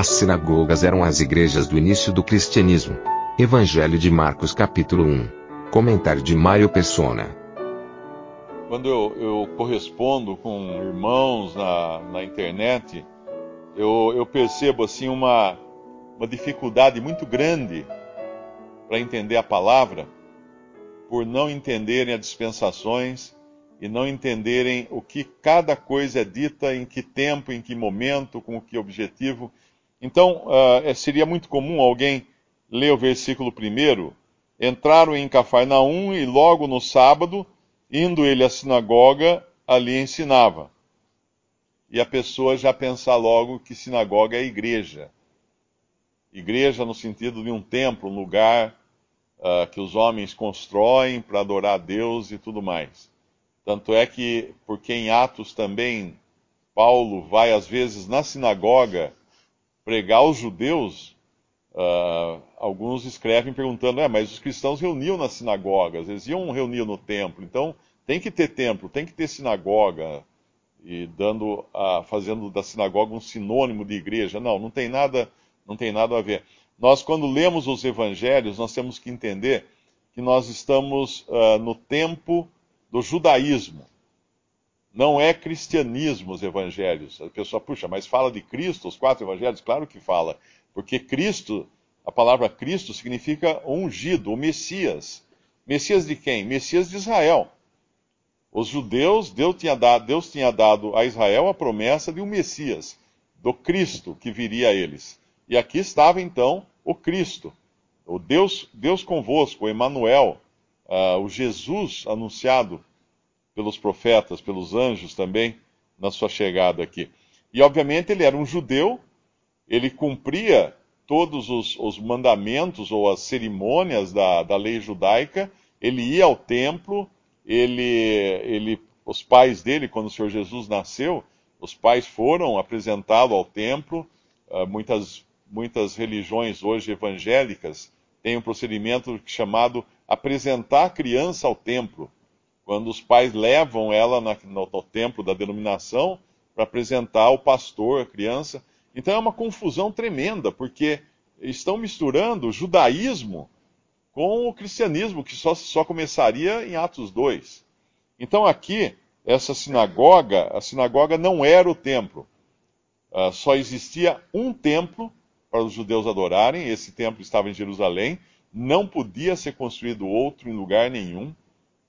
As sinagogas eram as igrejas do início do cristianismo. Evangelho de Marcos capítulo 1. Comentário de Mário Persona. Quando eu, eu correspondo com irmãos na, na internet, eu, eu percebo assim uma, uma dificuldade muito grande para entender a palavra, por não entenderem as dispensações e não entenderem o que cada coisa é dita, em que tempo, em que momento, com que objetivo. Então, uh, seria muito comum alguém ler o versículo primeiro, entraram em Cafarnaum e logo no sábado, indo ele à sinagoga, ali ensinava. E a pessoa já pensar logo que sinagoga é igreja. Igreja no sentido de um templo, um lugar uh, que os homens constroem para adorar a Deus e tudo mais. Tanto é que, porque em Atos também, Paulo vai às vezes na sinagoga pregar aos judeus, uh, alguns escrevem perguntando: é, mas os cristãos reuniam nas sinagogas, eles iam reunir no templo, então tem que ter templo, tem que ter sinagoga, e dando, uh, fazendo da sinagoga um sinônimo de igreja. Não, não tem nada, não tem nada a ver. Nós, quando lemos os evangelhos, nós temos que entender que nós estamos uh, no tempo do judaísmo. Não é cristianismo os evangelhos. A pessoa, puxa, mas fala de Cristo, os quatro evangelhos? Claro que fala. Porque Cristo, a palavra Cristo significa ungido, o Messias. Messias de quem? Messias de Israel. Os judeus, Deus tinha, dado, Deus tinha dado a Israel a promessa de um Messias, do Cristo que viria a eles. E aqui estava então o Cristo, o Deus, Deus convosco, o Emanuel, uh, o Jesus anunciado pelos profetas, pelos anjos também, na sua chegada aqui. E obviamente ele era um judeu, ele cumpria todos os, os mandamentos ou as cerimônias da, da lei judaica, ele ia ao templo, ele, ele, os pais dele, quando o Senhor Jesus nasceu, os pais foram apresentá-lo ao templo. Uh, muitas, muitas religiões hoje evangélicas têm um procedimento chamado apresentar a criança ao templo quando os pais levam ela na, no, no, templo da denominação para apresentar ao pastor a criança. Então é uma confusão tremenda, porque estão misturando o judaísmo com o cristianismo, que só, só começaria em Atos 2. Então aqui, essa sinagoga, a sinagoga não era o templo. Uh, só existia um templo para os judeus adorarem, esse templo estava em Jerusalém, não podia ser construído outro em lugar nenhum.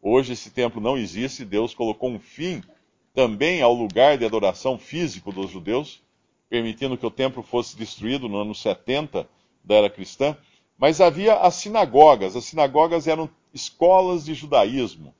Hoje esse templo não existe, Deus colocou um fim também ao lugar de adoração físico dos judeus, permitindo que o templo fosse destruído no ano 70 da era cristã. Mas havia as sinagogas. As sinagogas eram escolas de judaísmo.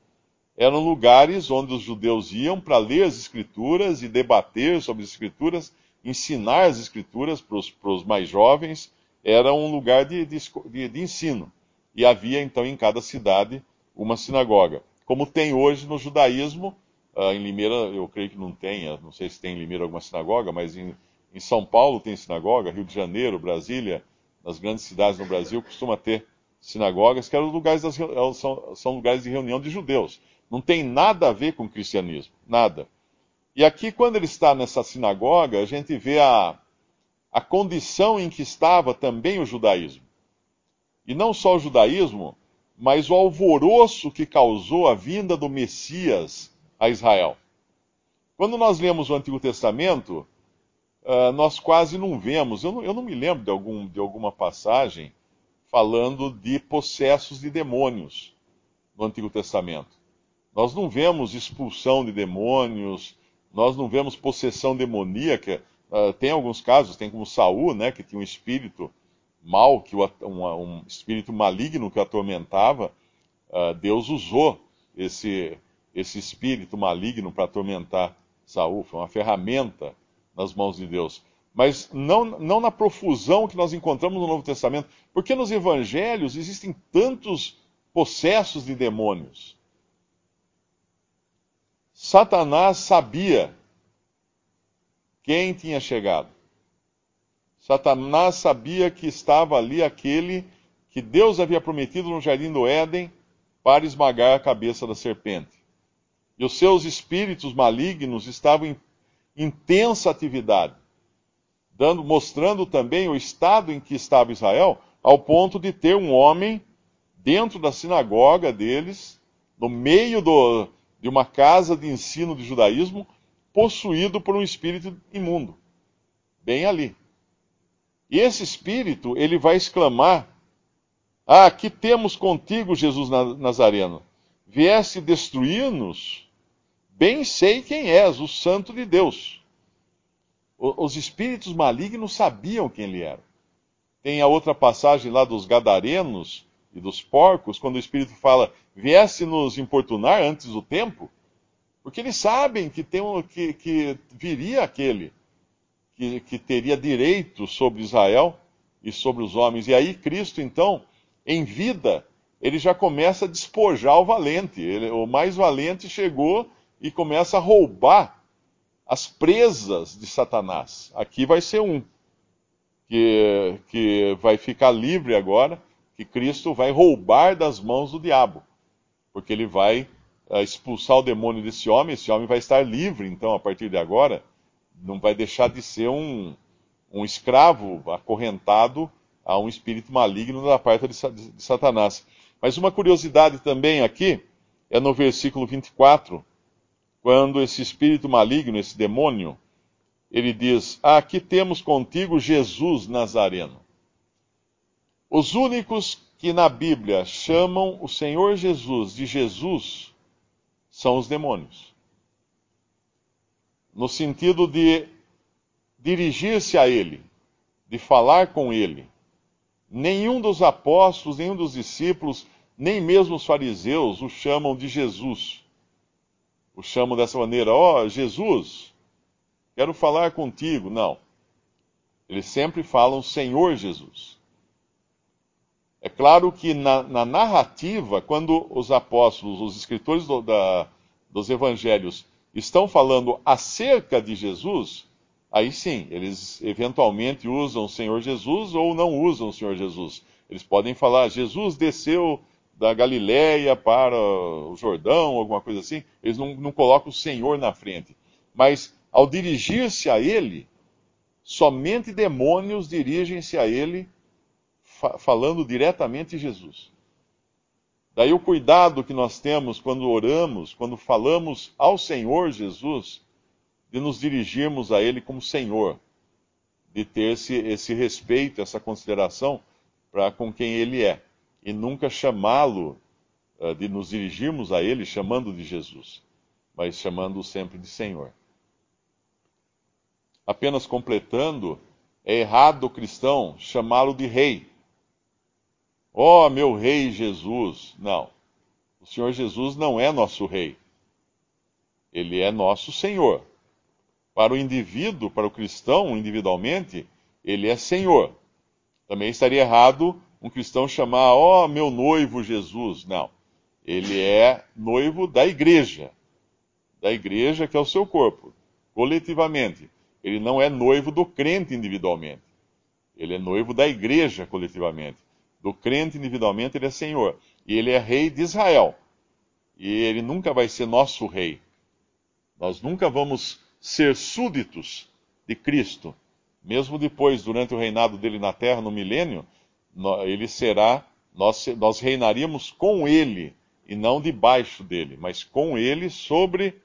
Eram lugares onde os judeus iam para ler as escrituras e debater sobre as escrituras, ensinar as escrituras para os mais jovens. Era um lugar de, de, de ensino. E havia então em cada cidade uma sinagoga. Como tem hoje no judaísmo, uh, em Limeira eu creio que não tem, não sei se tem em Limeira alguma sinagoga, mas em, em São Paulo tem sinagoga, Rio de Janeiro, Brasília, nas grandes cidades no Brasil costuma ter sinagogas que eram lugares das, são, são lugares de reunião de judeus. Não tem nada a ver com cristianismo, nada. E aqui, quando ele está nessa sinagoga, a gente vê a, a condição em que estava também o judaísmo. E não só o judaísmo, mas o alvoroço que causou a vinda do Messias a Israel. Quando nós lemos o Antigo Testamento, uh, nós quase não vemos, eu não, eu não me lembro de, algum, de alguma passagem falando de possessos de demônios no Antigo Testamento. Nós não vemos expulsão de demônios, nós não vemos possessão demoníaca. Uh, tem alguns casos, tem como Saul, né, que tinha um espírito mal, que o, um, um, espírito maligno que o atormentava, uh, Deus usou esse, esse espírito maligno para atormentar Saul, foi uma ferramenta nas mãos de Deus. Mas não, não na profusão que nós encontramos no Novo Testamento, porque nos evangelhos existem tantos possessos de demônios. Satanás sabia quem tinha chegado. Satanás sabia que estava ali aquele que Deus havia prometido no jardim do Éden para esmagar a cabeça da serpente. E os seus espíritos malignos estavam em intensa atividade, dando, mostrando também o estado em que estava Israel, ao ponto de ter um homem dentro da sinagoga deles, no meio do, de uma casa de ensino de judaísmo, possuído por um espírito imundo, bem ali. E esse espírito, ele vai exclamar: Ah, que temos contigo, Jesus Nazareno? Vieste destruir-nos? Bem sei quem és, o Santo de Deus. Os espíritos malignos sabiam quem ele era. Tem a outra passagem lá dos Gadarenos e dos porcos, quando o Espírito fala, viesse nos importunar antes do tempo, porque eles sabem que, tem um, que, que viria aquele que, que teria direito sobre Israel e sobre os homens. E aí Cristo, então, em vida, ele já começa a despojar o valente. Ele, o mais valente chegou e começa a roubar as presas de Satanás. Aqui vai ser um que, que vai ficar livre agora, que Cristo vai roubar das mãos do diabo, porque ele vai uh, expulsar o demônio desse homem, esse homem vai estar livre, então, a partir de agora, não vai deixar de ser um, um escravo acorrentado a um espírito maligno da parte de, de Satanás. Mas uma curiosidade também aqui é no versículo 24, quando esse espírito maligno, esse demônio, ele diz: ah, Aqui temos contigo Jesus Nazareno. Os únicos que na Bíblia chamam o Senhor Jesus de Jesus são os demônios. No sentido de dirigir-se a Ele, de falar com Ele. Nenhum dos apóstolos, nenhum dos discípulos, nem mesmo os fariseus o chamam de Jesus o chamam dessa maneira: Ó oh, Jesus, quero falar contigo. Não. Eles sempre falam Senhor Jesus. É claro que na, na narrativa, quando os apóstolos, os escritores do, da, dos evangelhos, estão falando acerca de Jesus, aí sim, eles eventualmente usam o Senhor Jesus ou não usam o Senhor Jesus. Eles podem falar, Jesus desceu da Galiléia para o Jordão, alguma coisa assim, eles não, não colocam o Senhor na frente. Mas ao dirigir-se a ele, somente demônios dirigem-se a ele, fa falando diretamente de Jesus. Daí o cuidado que nós temos quando oramos, quando falamos ao Senhor Jesus, de nos dirigirmos a Ele como Senhor, de ter esse, esse respeito, essa consideração para com quem Ele é e nunca chamá-lo, uh, de nos dirigirmos a Ele chamando de Jesus, mas chamando-o sempre de Senhor. Apenas completando, é errado o cristão chamá-lo de Rei. Ó oh, meu Rei Jesus! Não. O Senhor Jesus não é nosso Rei. Ele é nosso Senhor. Para o indivíduo, para o cristão individualmente, ele é Senhor. Também estaria errado um cristão chamar, ó, oh, meu noivo Jesus. Não. Ele é noivo da igreja. Da igreja que é o seu corpo, coletivamente. Ele não é noivo do crente individualmente. Ele é noivo da igreja coletivamente. Do crente individualmente, ele é senhor. E ele é rei de Israel. E ele nunca vai ser nosso rei. Nós nunca vamos ser súditos de Cristo. Mesmo depois, durante o reinado dele na terra, no milênio, ele será, nós, nós reinaríamos com ele, e não debaixo dele, mas com ele sobre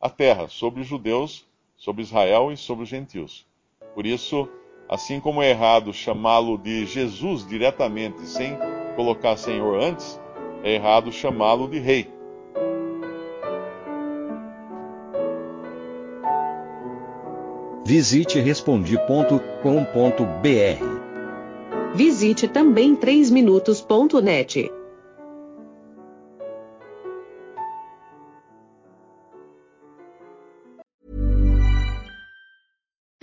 a terra, sobre os judeus, sobre Israel e sobre os gentios. Por isso, assim como é errado chamá-lo de Jesus diretamente, sem colocar Senhor antes, é errado chamá-lo de Rei. Visite respondi.com.br Visite também 3minutos.net.